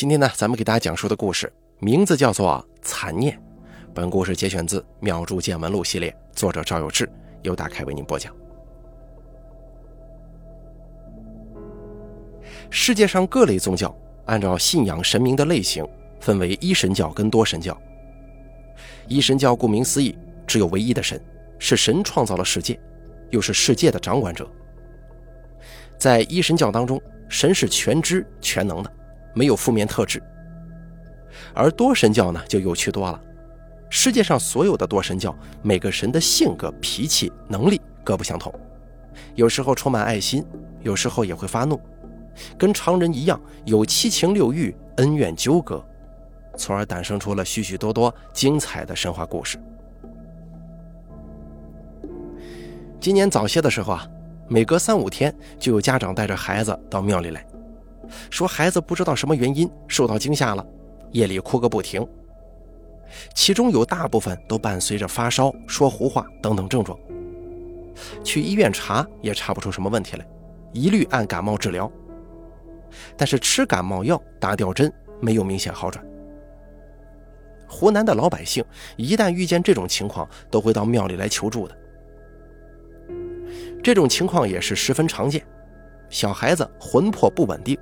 今天呢，咱们给大家讲述的故事名字叫做《残念》。本故事节选自《妙著见闻录》系列，作者赵有志，由大开为您播讲。世界上各类宗教按照信仰神明的类型，分为一神教跟多神教。一神教顾名思义，只有唯一的神，是神创造了世界，又是世界的掌管者。在一神教当中，神是全知全能的。没有负面特质，而多神教呢就有趣多了。世界上所有的多神教，每个神的性格、脾气、能力各不相同，有时候充满爱心，有时候也会发怒，跟常人一样有七情六欲、恩怨纠葛，从而诞生出了许许多多精彩的神话故事。今年早些的时候啊，每隔三五天就有家长带着孩子到庙里来。说孩子不知道什么原因受到惊吓了，夜里哭个不停。其中有大部分都伴随着发烧、说胡话等等症状。去医院查也查不出什么问题来，一律按感冒治疗。但是吃感冒药、打吊针没有明显好转。湖南的老百姓一旦遇见这种情况，都会到庙里来求助的。这种情况也是十分常见，小孩子魂魄不稳定。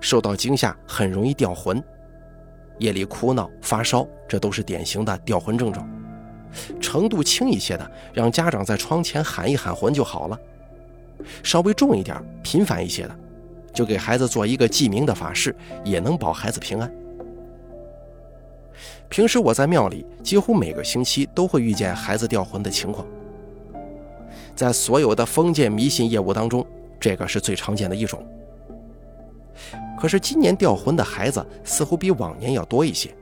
受到惊吓很容易掉魂，夜里哭闹、发烧，这都是典型的掉魂症状。程度轻一些的，让家长在窗前喊一喊魂就好了；稍微重一点、频繁一些的，就给孩子做一个记名的法事，也能保孩子平安。平时我在庙里，几乎每个星期都会遇见孩子掉魂的情况。在所有的封建迷信业务当中，这个是最常见的一种。可是今年掉魂的孩子似乎比往年要多一些，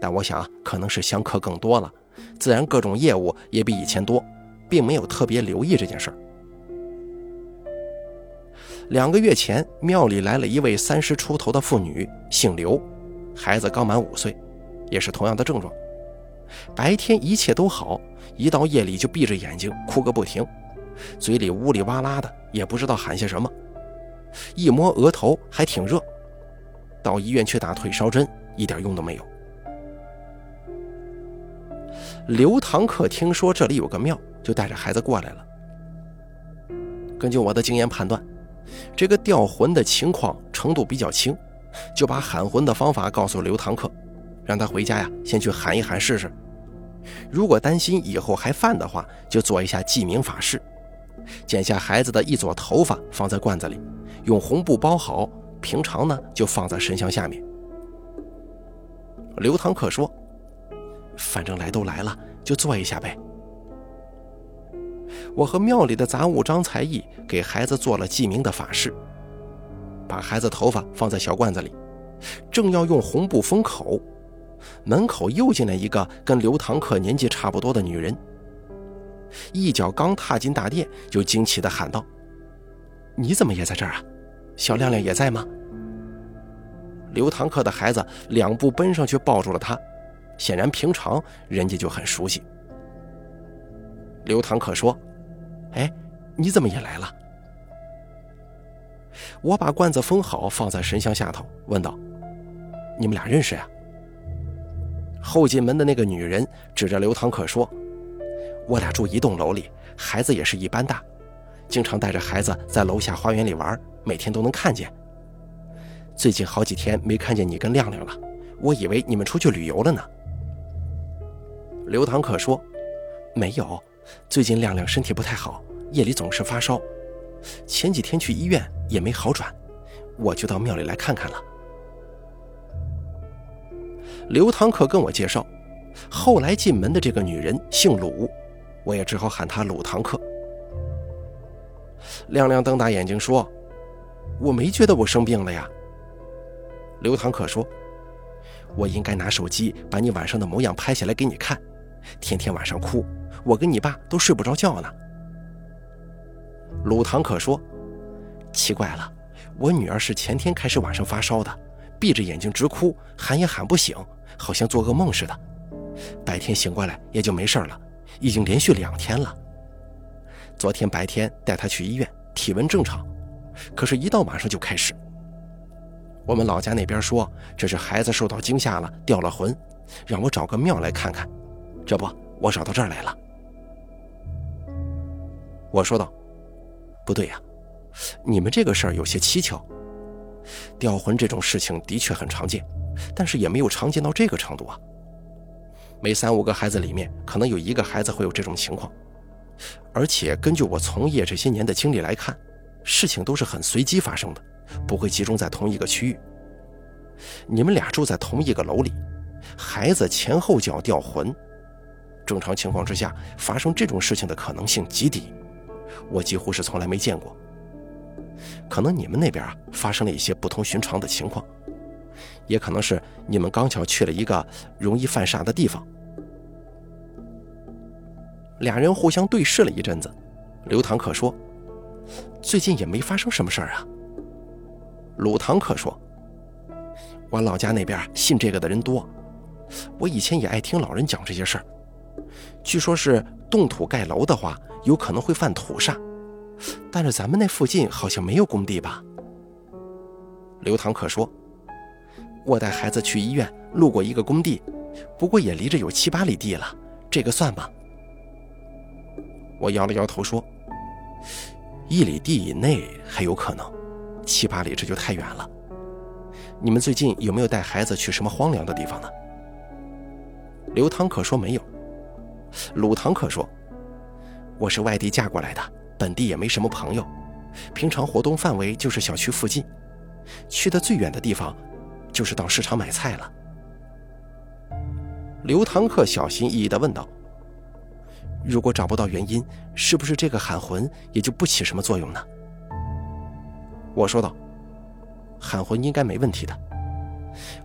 但我想啊，可能是香客更多了，自然各种业务也比以前多，并没有特别留意这件事儿。两个月前，庙里来了一位三十出头的妇女，姓刘，孩子刚满五岁，也是同样的症状。白天一切都好，一到夜里就闭着眼睛哭个不停，嘴里呜里哇啦的，也不知道喊些什么。一摸额头还挺热，到医院去打退烧针，一点用都没有。刘堂客听说这里有个庙，就带着孩子过来了。根据我的经验判断，这个掉魂的情况程度比较轻，就把喊魂的方法告诉刘堂客，让他回家呀先去喊一喊试试。如果担心以后还犯的话，就做一下记名法事，剪下孩子的一撮头发放在罐子里。用红布包好，平常呢就放在神像下面。刘堂客说：“反正来都来了，就做一下呗。”我和庙里的杂物张才艺给孩子做了记名的法事，把孩子头发放在小罐子里，正要用红布封口，门口又进来一个跟刘堂客年纪差不多的女人，一脚刚踏进大殿，就惊奇地喊道：“你怎么也在这儿啊？”小亮亮也在吗？刘堂客的孩子两步奔上去抱住了他，显然平常人家就很熟悉。刘堂客说：“哎，你怎么也来了？”我把罐子封好，放在神像下头，问道：“你们俩认识呀？”后进门的那个女人指着刘堂客说：“我俩住一栋楼里，孩子也是一般大，经常带着孩子在楼下花园里玩。”每天都能看见。最近好几天没看见你跟亮亮了，我以为你们出去旅游了呢。刘堂客说：“没有，最近亮亮身体不太好，夜里总是发烧，前几天去医院也没好转，我就到庙里来看看了。”刘堂客跟我介绍，后来进门的这个女人姓鲁，我也只好喊她鲁堂客。亮亮瞪大眼睛说。我没觉得我生病了呀。刘堂客说：“我应该拿手机把你晚上的模样拍下来给你看，天天晚上哭，我跟你爸都睡不着觉呢。”鲁堂客说：“奇怪了，我女儿是前天开始晚上发烧的，闭着眼睛直哭，喊也喊不醒，好像做噩梦似的。白天醒过来也就没事了，已经连续两天了。昨天白天带他去医院，体温正常。”可是，一到晚上就开始。我们老家那边说这是孩子受到惊吓了，掉了魂，让我找个庙来看看。这不，我找到这儿来了。我说道：“不对呀，你们这个事儿有些蹊跷。掉魂这种事情的确很常见，但是也没有常见到这个程度啊。每三五个孩子里面，可能有一个孩子会有这种情况。而且根据我从业这些年的经历来看，事情都是很随机发生的。”不会集中在同一个区域。你们俩住在同一个楼里，孩子前后脚掉魂，正常情况之下发生这种事情的可能性极低，我几乎是从来没见过。可能你们那边啊发生了一些不同寻常的情况，也可能是你们刚巧去了一个容易犯煞的地方。俩人互相对视了一阵子，刘唐可说：“最近也没发生什么事儿啊。”鲁唐可说：“我老家那边信这个的人多，我以前也爱听老人讲这些事儿。据说是动土盖楼的话，有可能会犯土煞，但是咱们那附近好像没有工地吧？”刘唐可说：“我带孩子去医院，路过一个工地，不过也离着有七八里地了，这个算吗？”我摇了摇头说：“一里地以内还有可能。”七八里这就太远了。你们最近有没有带孩子去什么荒凉的地方呢？刘唐可说没有。鲁唐可说，我是外地嫁过来的，本地也没什么朋友，平常活动范围就是小区附近，去的最远的地方就是到市场买菜了。刘堂客小心翼翼地问道：“如果找不到原因，是不是这个喊魂也就不起什么作用呢？”我说道：“喊魂应该没问题的。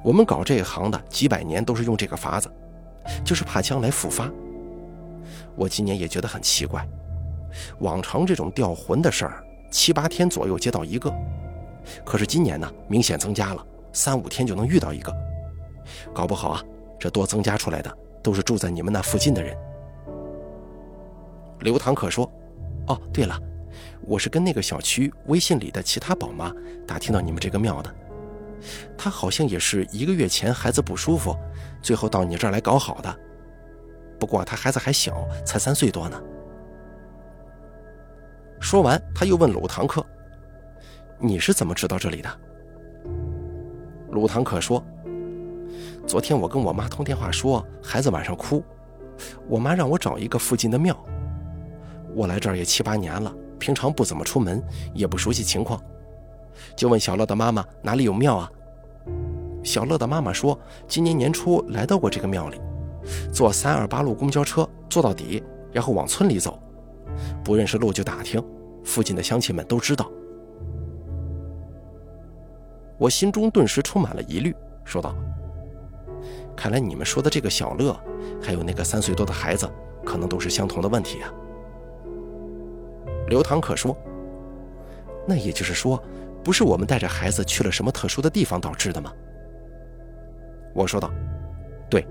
我们搞这一行的几百年都是用这个法子，就是怕将来复发。我今年也觉得很奇怪，往常这种掉魂的事儿七八天左右接到一个，可是今年呢明显增加了，三五天就能遇到一个。搞不好啊，这多增加出来的都是住在你们那附近的人。”刘堂可说：“哦，对了。”我是跟那个小区微信里的其他宝妈打听到你们这个庙的，她好像也是一个月前孩子不舒服，最后到你这儿来搞好的。不过她孩子还小，才三岁多呢。说完，他又问鲁堂客：“你是怎么知道这里的？”鲁堂可说：“昨天我跟我妈通电话说，孩子晚上哭，我妈让我找一个附近的庙。我来这儿也七八年了。”平常不怎么出门，也不熟悉情况，就问小乐的妈妈哪里有庙啊？小乐的妈妈说，今年年初来到过这个庙里，坐三二八路公交车坐到底，然后往村里走，不认识路就打听，附近的乡亲们都知道。我心中顿时充满了疑虑，说道：“看来你们说的这个小乐，还有那个三岁多的孩子，可能都是相同的问题啊。”刘堂可说：“那也就是说，不是我们带着孩子去了什么特殊的地方导致的吗？”我说道：“对，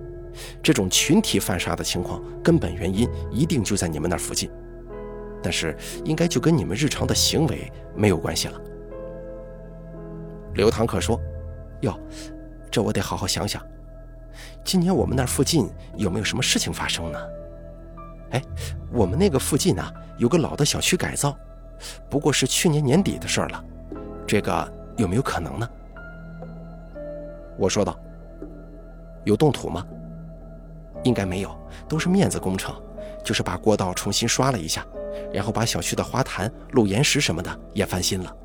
这种群体犯杀的情况，根本原因一定就在你们那附近，但是应该就跟你们日常的行为没有关系了。”刘唐可说：“哟，这我得好好想想。今年我们那附近有没有什么事情发生呢？”哎，我们那个附近啊，有个老的小区改造，不过是去年年底的事儿了。这个有没有可能呢？我说道。有动土吗？应该没有，都是面子工程，就是把过道重新刷了一下，然后把小区的花坛、路岩石什么的也翻新了。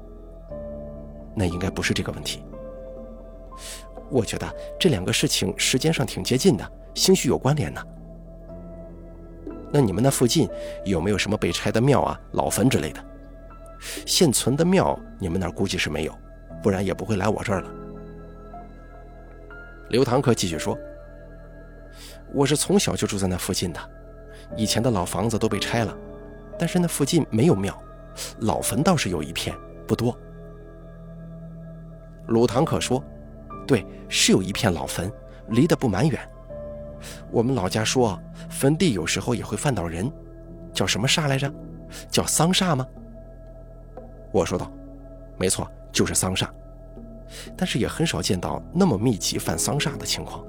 那应该不是这个问题。我觉得这两个事情时间上挺接近的，兴许有关联呢。那你们那附近有没有什么被拆的庙啊、老坟之类的？现存的庙，你们那儿估计是没有，不然也不会来我这儿了。刘堂客继续说：“我是从小就住在那附近的，以前的老房子都被拆了，但是那附近没有庙，老坟倒是有一片，不多。”鲁堂可说：“对，是有一片老坟，离得不蛮远。”我们老家说，坟地有时候也会犯到人，叫什么煞来着？叫丧煞吗？我说道：“没错，就是丧煞。但是也很少见到那么密集犯丧煞的情况。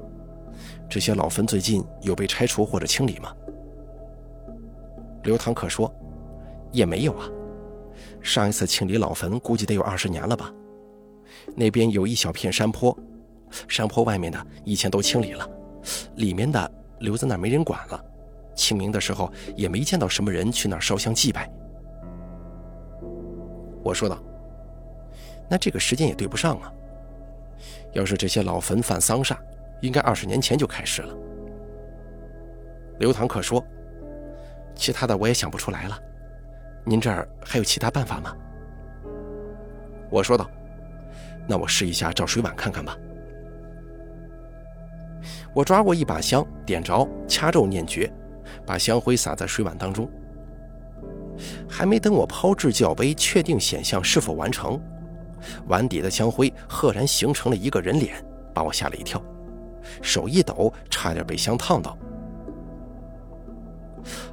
这些老坟最近有被拆除或者清理吗？刘堂可说，也没有啊。上一次清理老坟估计得有二十年了吧。那边有一小片山坡，山坡外面的以前都清理了，里面的留在那儿没人管了。清明的时候也没见到什么人去那儿烧香祭拜。我说道：“那这个时间也对不上啊。要是这些老坟犯丧煞，应该二十年前就开始了。”刘堂客说：“其他的我也想不出来了，您这儿还有其他办法吗？”我说道：“那我试一下找水碗看看吧。”我抓过一把香，点着，掐咒念诀。把香灰洒在水碗当中，还没等我抛掷教杯，确定显像是否完成，碗底的香灰赫然形成了一个人脸，把我吓了一跳，手一抖，差点被香烫到。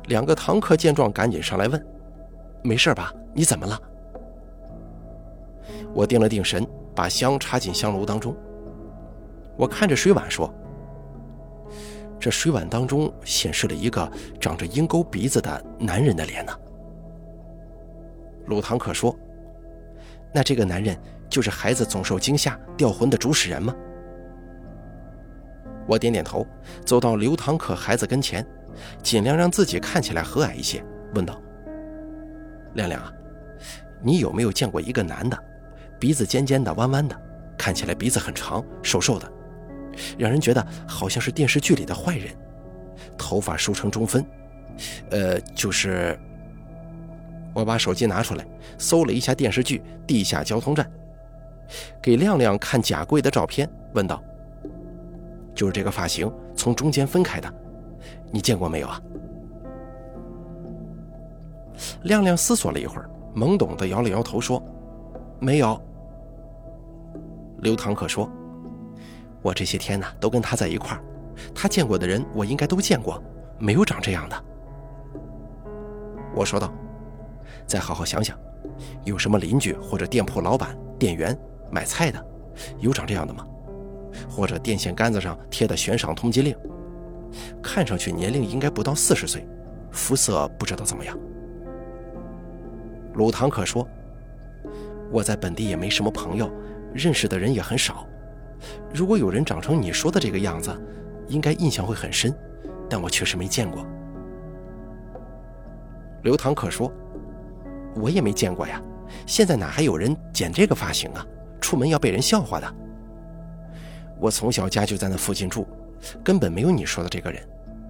两个堂客见状，赶紧上来问：“没事吧？你怎么了？”我定了定神，把香插进香炉当中，我看着水碗说。这水碗当中显示了一个长着鹰钩鼻子的男人的脸呢。鲁堂可说：“那这个男人就是孩子总受惊吓掉魂的主使人吗？”我点点头，走到刘堂可孩子跟前，尽量让自己看起来和蔼一些，问道：“亮亮啊，你有没有见过一个男的，鼻子尖尖的、弯弯的，看起来鼻子很长、瘦瘦的？”让人觉得好像是电视剧里的坏人，头发梳成中分，呃，就是我把手机拿出来搜了一下电视剧《地下交通站》，给亮亮看贾贵的照片，问道：“就是这个发型，从中间分开的，你见过没有啊？”亮亮思索了一会儿，懵懂的摇了摇头说：“没有。”刘唐可说。我这些天呢，都跟他在一块儿，他见过的人，我应该都见过，没有长这样的。我说道：“再好好想想，有什么邻居或者店铺老板、店员、买菜的，有长这样的吗？或者电线杆子上贴的悬赏通缉令，看上去年龄应该不到四十岁，肤色不知道怎么样。”鲁唐可说：“我在本地也没什么朋友，认识的人也很少。”如果有人长成你说的这个样子，应该印象会很深，但我确实没见过。刘唐可说：“我也没见过呀，现在哪还有人剪这个发型啊？出门要被人笑话的。我从小家就在那附近住，根本没有你说的这个人，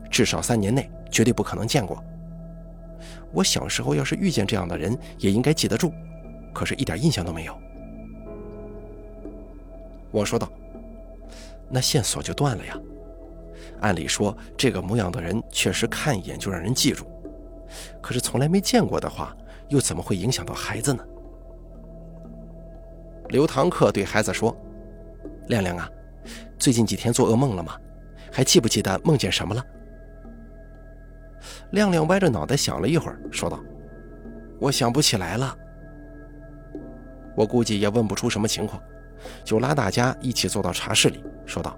至少三年内绝对不可能见过。我小时候要是遇见这样的人，也应该记得住，可是一点印象都没有。”我说道。那线索就断了呀。按理说，这个模样的人确实看一眼就让人记住，可是从来没见过的话，又怎么会影响到孩子呢？刘堂客对孩子说：“亮亮啊，最近几天做噩梦了吗？还记不记得梦见什么了？”亮亮歪着脑袋想了一会儿，说道：“我想不起来了。我估计也问不出什么情况。”就拉大家一起坐到茶室里，说道：“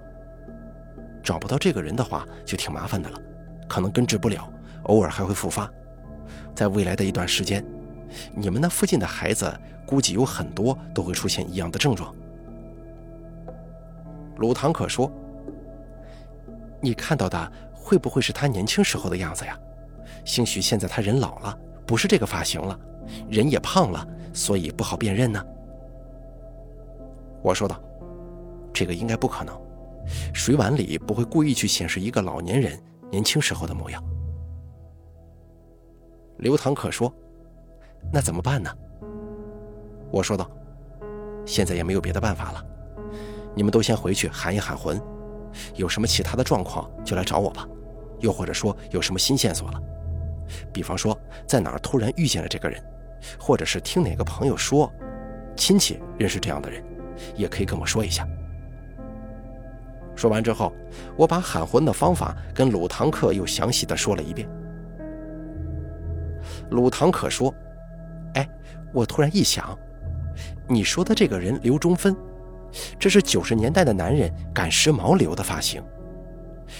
找不到这个人的话，就挺麻烦的了，可能根治不了，偶尔还会复发。在未来的一段时间，你们那附近的孩子估计有很多都会出现一样的症状。”鲁堂可说：“你看到的会不会是他年轻时候的样子呀？兴许现在他人老了，不是这个发型了，人也胖了，所以不好辨认呢。”我说道：“这个应该不可能，水碗里不会故意去显示一个老年人年轻时候的模样。”刘唐可说：“那怎么办呢？”我说道：“现在也没有别的办法了，你们都先回去喊一喊魂，有什么其他的状况就来找我吧。又或者说有什么新线索了，比方说在哪儿突然遇见了这个人，或者是听哪个朋友说亲戚认识这样的人。”也可以跟我说一下。说完之后，我把喊魂的方法跟鲁堂客又详细的说了一遍。鲁堂客说：“哎，我突然一想，你说的这个人刘中芬，这是九十年代的男人赶时髦留的发型。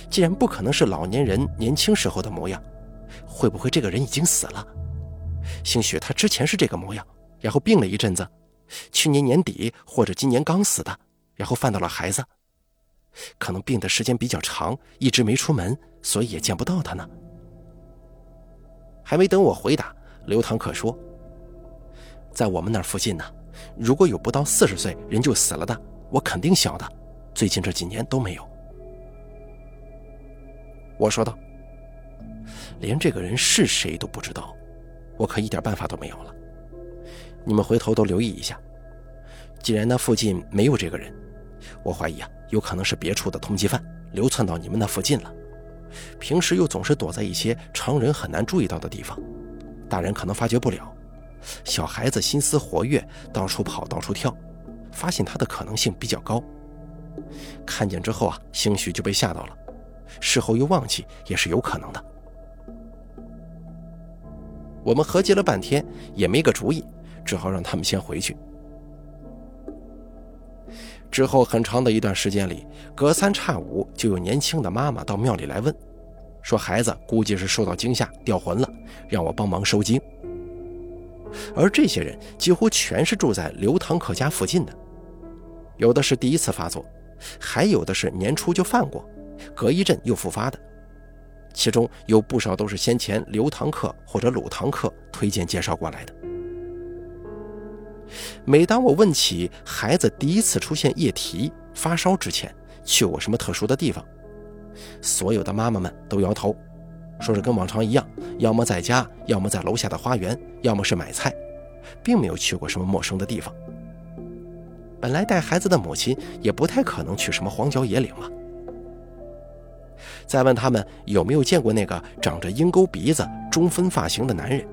既然不可能是老年人年轻时候的模样，会不会这个人已经死了？兴许他之前是这个模样，然后病了一阵子，去年年底或者今年刚死的，然后犯到了孩子。可能病的时间比较长，一直没出门，所以也见不到他呢。还没等我回答，刘堂客说：“在我们那附近呢，如果有不到四十岁人就死了的，我肯定晓得。最近这几年都没有。”我说道：“连这个人是谁都不知道，我可一点办法都没有了。你们回头都留意一下，既然那附近没有这个人，我怀疑啊。”有可能是别处的通缉犯流窜到你们那附近了。平时又总是躲在一些常人很难注意到的地方，大人可能发觉不了。小孩子心思活跃，到处跑，到处跳，发现他的可能性比较高。看见之后啊，兴许就被吓到了，事后又忘记也是有可能的。我们合计了半天也没个主意，只好让他们先回去。之后很长的一段时间里，隔三差五就有年轻的妈妈到庙里来问，说孩子估计是受到惊吓掉魂了，让我帮忙收惊。而这些人几乎全是住在刘堂客家附近的，有的是第一次发作，还有的是年初就犯过，隔一阵又复发的，其中有不少都是先前刘堂客或者鲁堂客推荐介绍过来的。每当我问起孩子第一次出现液体发烧之前去过什么特殊的地方，所有的妈妈们都摇头，说是跟往常一样，要么在家，要么在楼下的花园，要么是买菜，并没有去过什么陌生的地方。本来带孩子的母亲也不太可能去什么荒郊野岭了。再问他们有没有见过那个长着鹰钩鼻子、中分发型的男人。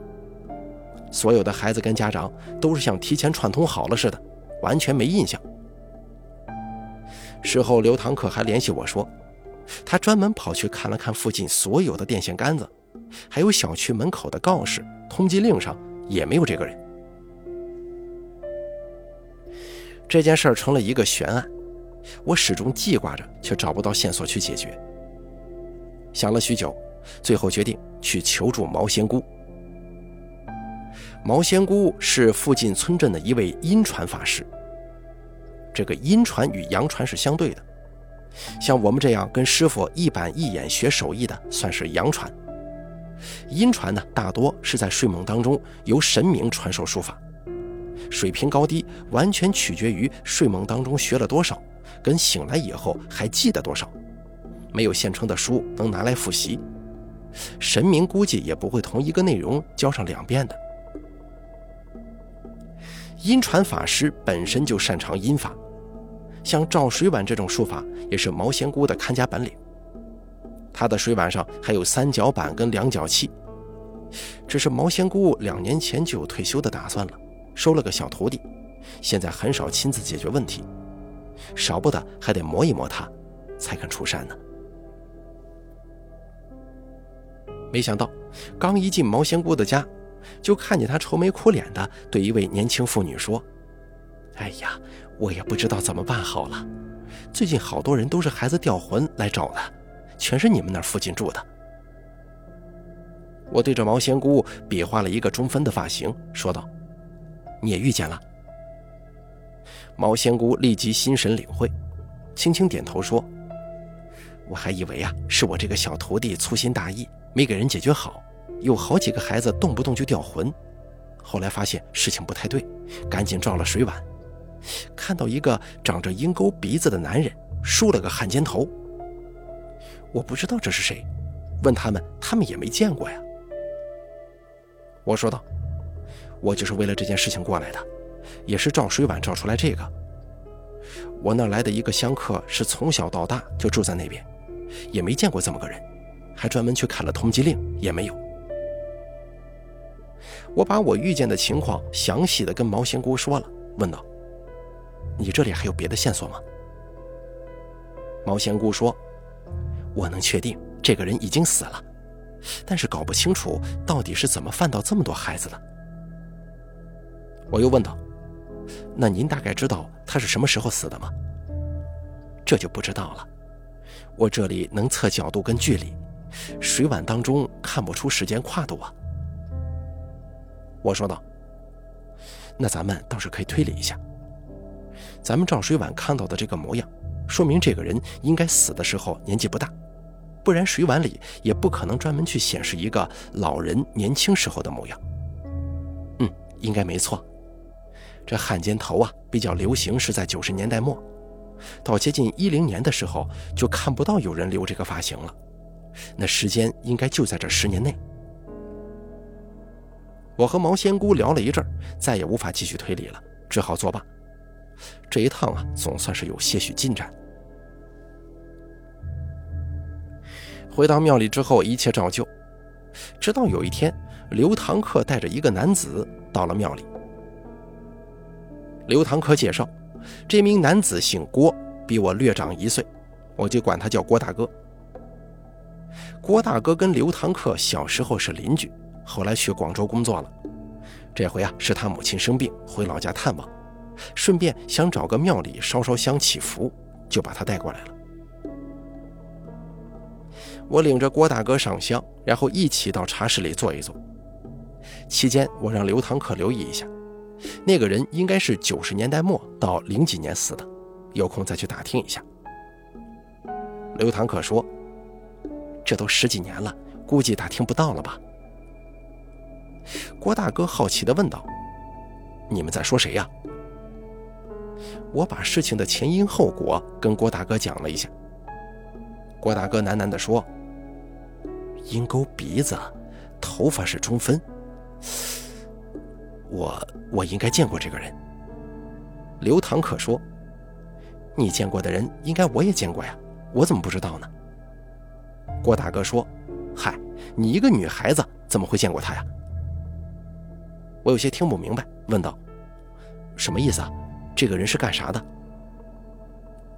所有的孩子跟家长都是像提前串通好了似的，完全没印象。事后，刘堂客还联系我说，他专门跑去看了看附近所有的电线杆子，还有小区门口的告示、通缉令上也没有这个人。这件事成了一个悬案，我始终记挂着，却找不到线索去解决。想了许久，最后决定去求助毛仙姑。毛仙姑是附近村镇的一位阴传法师。这个阴传与阳传是相对的，像我们这样跟师傅一板一眼学手艺的，算是阳传。阴传呢，大多是在睡梦当中由神明传授术法，水平高低完全取决于睡梦当中学了多少，跟醒来以后还记得多少。没有现成的书能拿来复习，神明估计也不会同一个内容教上两遍的。阴传法师本身就擅长阴法，像照水碗这种术法也是毛仙姑的看家本领。他的水碗上还有三角板跟量角器，只是毛仙姑两年前就有退休的打算了，收了个小徒弟，现在很少亲自解决问题，少不得还得磨一磨他，才肯出山呢。没想到，刚一进毛仙姑的家。就看见他愁眉苦脸的对一位年轻妇女说：“哎呀，我也不知道怎么办好了。最近好多人都是孩子掉魂来找的，全是你们那附近住的。”我对着毛仙姑比划了一个中分的发型，说道：“你也遇见了。”毛仙姑立即心神领会，轻轻点头说：“我还以为啊，是我这个小徒弟粗心大意，没给人解决好。”有好几个孩子动不动就掉魂，后来发现事情不太对，赶紧照了水碗，看到一个长着鹰钩鼻子的男人，梳了个汉奸头。我不知道这是谁，问他们，他们也没见过呀。我说道：“我就是为了这件事情过来的，也是照水碗照出来这个。我那来的一个香客是从小到大就住在那边，也没见过这么个人，还专门去看了通缉令，也没有。”我把我遇见的情况详细的跟毛仙姑说了，问道：“你这里还有别的线索吗？”毛仙姑说：“我能确定这个人已经死了，但是搞不清楚到底是怎么犯到这么多孩子的。”我又问道：“那您大概知道他是什么时候死的吗？这就不知道了。我这里能测角度跟距离，水碗当中看不出时间跨度啊。我说道：“那咱们倒是可以推理一下。咱们照水碗看到的这个模样，说明这个人应该死的时候年纪不大，不然水碗里也不可能专门去显示一个老人年轻时候的模样。嗯，应该没错。这汉奸头啊，比较流行是在九十年代末，到接近一零年的时候就看不到有人留这个发型了。那时间应该就在这十年内。”我和毛仙姑聊了一阵再也无法继续推理了，只好作罢。这一趟啊，总算是有些许进展。回到庙里之后，一切照旧。直到有一天，刘堂客带着一个男子到了庙里。刘堂客介绍，这名男子姓郭，比我略长一岁，我就管他叫郭大哥。郭大哥跟刘堂客小时候是邻居。后来去广州工作了，这回啊是他母亲生病，回老家探望，顺便想找个庙里烧烧香祈福，就把他带过来了。我领着郭大哥上香，然后一起到茶室里坐一坐。期间，我让刘堂客留意一下，那个人应该是九十年代末到零几年死的，有空再去打听一下。刘堂客说：“这都十几年了，估计打听不到了吧。”郭大哥好奇地问道：“你们在说谁呀？”我把事情的前因后果跟郭大哥讲了一下。郭大哥喃喃地说：“鹰钩鼻子，头发是中分。我我应该见过这个人。”刘唐可说：“你见过的人，应该我也见过呀，我怎么不知道呢？”郭大哥说：“嗨，你一个女孩子怎么会见过他呀？”我有些听不明白，问道：“什么意思啊？这个人是干啥的？”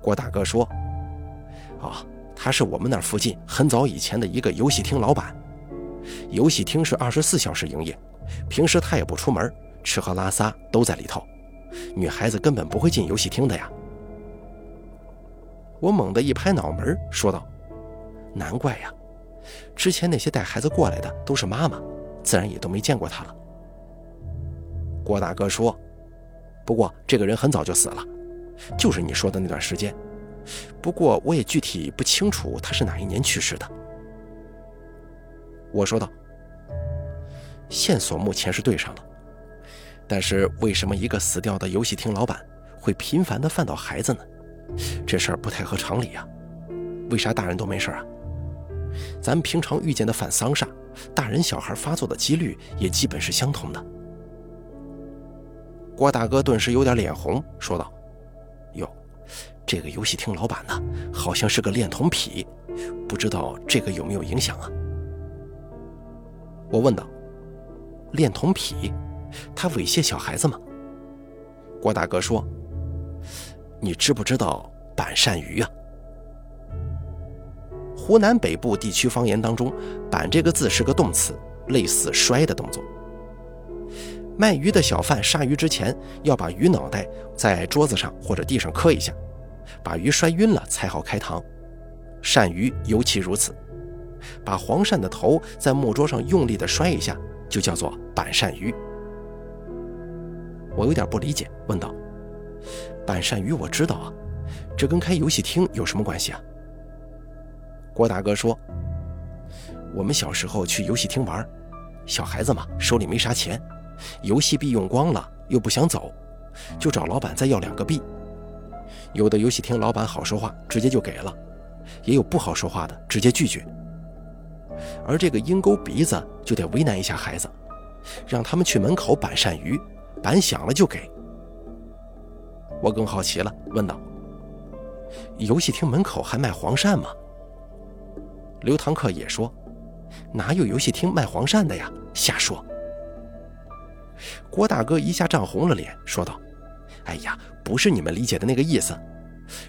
郭大哥说：“哦，他是我们那附近很早以前的一个游戏厅老板。游戏厅是二十四小时营业，平时他也不出门，吃喝拉撒都在里头。女孩子根本不会进游戏厅的呀。”我猛地一拍脑门，说道：“难怪呀，之前那些带孩子过来的都是妈妈，自然也都没见过他了。”郭大哥说：“不过这个人很早就死了，就是你说的那段时间。不过我也具体不清楚他是哪一年去世的。”我说道：“线索目前是对上了，但是为什么一个死掉的游戏厅老板会频繁的犯到孩子呢？这事儿不太合常理啊！为啥大人都没事啊？咱们平常遇见的犯丧煞，大人小孩发作的几率也基本是相同的。”郭大哥顿时有点脸红，说道：“哟，这个游戏厅老板呢，好像是个恋童癖，不知道这个有没有影响啊？”我问道：“恋童癖，他猥亵小孩子吗？”郭大哥说：“你知不知道板鳝鱼啊？湖南北部地区方言当中，板这个字是个动词，类似摔的动作。”卖鱼的小贩杀鱼之前，要把鱼脑袋在桌子上或者地上磕一下，把鱼摔晕了才好开膛。鳝鱼尤其如此，把黄鳝的头在木桌上用力的摔一下，就叫做板鳝鱼。我有点不理解，问道：“板鳝鱼我知道啊，这跟开游戏厅有什么关系啊？”郭大哥说：“我们小时候去游戏厅玩，小孩子嘛，手里没啥钱。”游戏币用光了，又不想走，就找老板再要两个币。有的游戏厅老板好说话，直接就给了；也有不好说话的，直接拒绝。而这个鹰钩鼻子就得为难一下孩子，让他们去门口板鳝鱼，板响了就给。我更好奇了，问道：“游戏厅门口还卖黄鳝吗？”刘堂客也说：“哪有游戏厅卖黄鳝的呀？瞎说。”郭大哥一下涨红了脸，说道：“哎呀，不是你们理解的那个意思。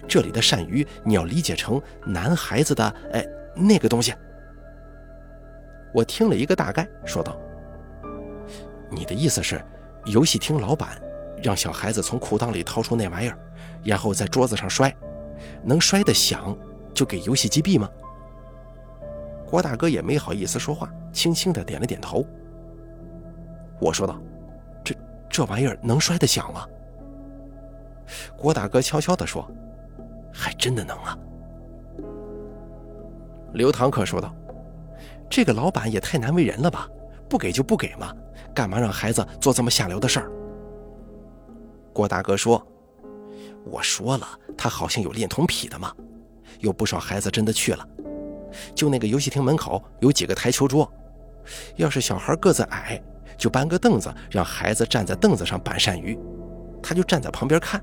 这里的鳝鱼，你要理解成男孩子的哎那个东西。”我听了一个大概，说道：“你的意思是，游戏厅老板让小孩子从裤裆里掏出那玩意儿，然后在桌子上摔，能摔得响就给游戏机币吗？郭大哥也没好意思说话，轻轻的点了点头。我说道：“这玩意儿能摔得响吗？”郭大哥悄悄地说：“还真的能啊。”刘堂客说道：“这个老板也太难为人了吧？不给就不给嘛，干嘛让孩子做这么下流的事儿？”郭大哥说：“我说了，他好像有恋童癖的嘛，有不少孩子真的去了。就那个游戏厅门口有几个台球桌，要是小孩个子矮，就搬个凳子，让孩子站在凳子上板鳝鱼，他就站在旁边看，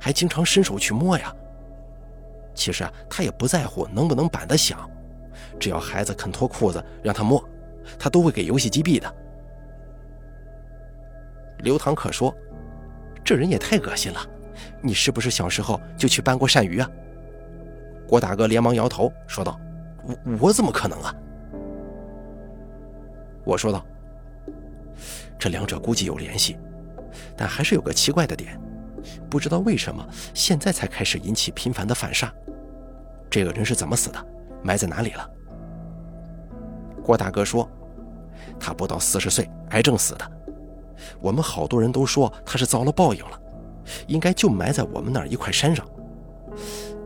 还经常伸手去摸呀。其实啊，他也不在乎能不能板得响，只要孩子肯脱裤子让他摸，他都会给游戏机币的。”刘唐可说。这人也太恶心了！你是不是小时候就去搬过鳝鱼啊？郭大哥连忙摇头说道：“我我怎么可能啊？”我说道：“这两者估计有联系，但还是有个奇怪的点，不知道为什么现在才开始引起频繁的反杀。这个人是怎么死的？埋在哪里了？”郭大哥说：“他不到四十岁，癌症死的。”我们好多人都说他是遭了报应了，应该就埋在我们那儿一块山上。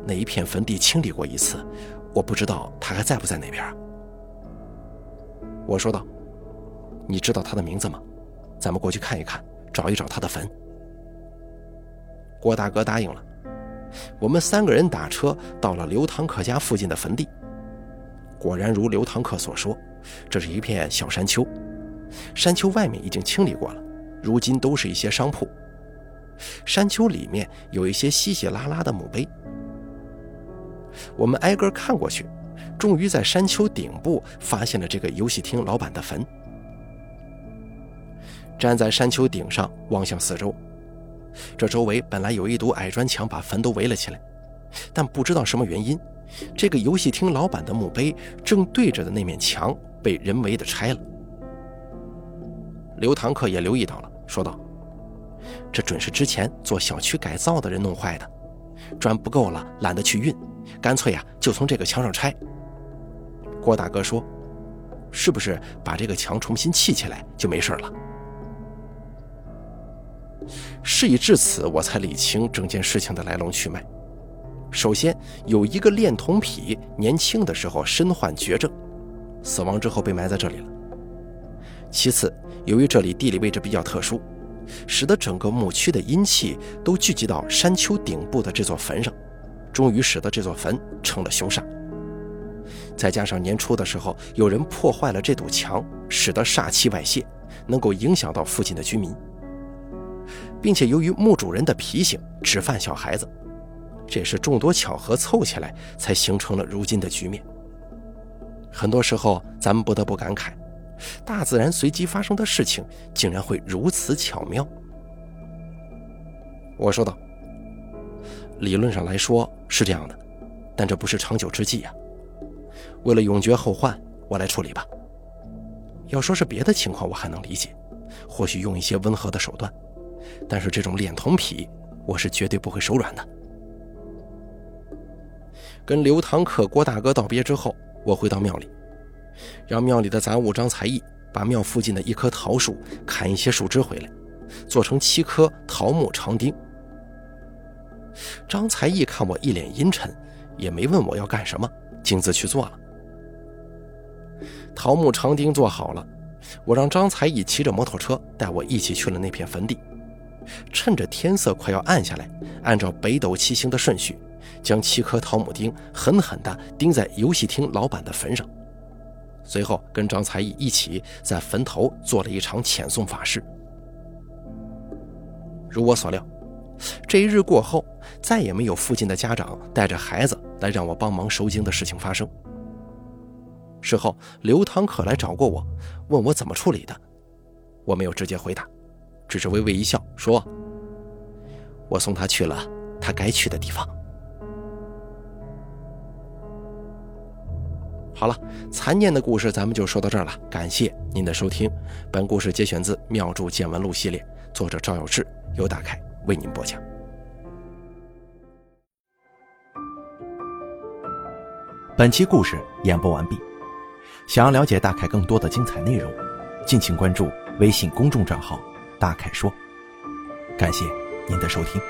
那一片坟地清理过一次，我不知道他还在不在那边。我说道：“你知道他的名字吗？咱们过去看一看，找一找他的坟。”郭大哥答应了。我们三个人打车到了刘堂客家附近的坟地。果然如刘堂客所说，这是一片小山丘。山丘外面已经清理过了，如今都是一些商铺。山丘里面有一些稀稀拉拉的墓碑。我们挨个看过去，终于在山丘顶部发现了这个游戏厅老板的坟。站在山丘顶上望向四周，这周围本来有一堵矮砖墙把坟都围了起来，但不知道什么原因，这个游戏厅老板的墓碑正对着的那面墙被人为的拆了。刘堂客也留意到了，说道：“这准是之前做小区改造的人弄坏的，砖不够了，懒得去运，干脆呀就从这个墙上拆。”郭大哥说：“是不是把这个墙重新砌起来就没事了？”事已至此，我才理清整件事情的来龙去脉。首先，有一个恋童癖，年轻的时候身患绝症，死亡之后被埋在这里了。其次，由于这里地理位置比较特殊，使得整个墓区的阴气都聚集到山丘顶部的这座坟上，终于使得这座坟成了凶煞。再加上年初的时候有人破坏了这堵墙，使得煞气外泄，能够影响到附近的居民，并且由于墓主人的脾性只犯小孩子，这也是众多巧合凑起来才形成了如今的局面。很多时候，咱们不得不感慨。大自然随机发生的事情，竟然会如此巧妙。我说道：“理论上来说是这样的，但这不是长久之计呀。为了永绝后患，我来处理吧。要说是别的情况，我还能理解，或许用一些温和的手段。但是这种脸童癖，我是绝对不会手软的。”跟刘堂客郭大哥道别之后，我回到庙里。让庙里的杂物张才艺把庙附近的一棵桃树砍一些树枝回来，做成七颗桃木长钉。张才艺看我一脸阴沉，也没问我要干什么，径自去做了。桃木长钉做好了，我让张才艺骑着摩托车带我一起去了那片坟地，趁着天色快要暗下来，按照北斗七星的顺序，将七颗桃木钉狠狠地钉在游戏厅老板的坟上。随后，跟张才艺一起在坟头做了一场遣送法事。如我所料，这一日过后，再也没有附近的家长带着孩子来让我帮忙收经的事情发生。事后，刘堂可来找过我，问我怎么处理的，我没有直接回答，只是微微一笑，说：“我送他去了他该去的地方。”好了，残念的故事咱们就说到这儿了。感谢您的收听，本故事节选自《妙著见闻录》系列，作者赵有志，由大凯为您播讲。本期故事演播完毕。想要了解大凯更多的精彩内容，敬请关注微信公众账号。大凯说”。感谢您的收听。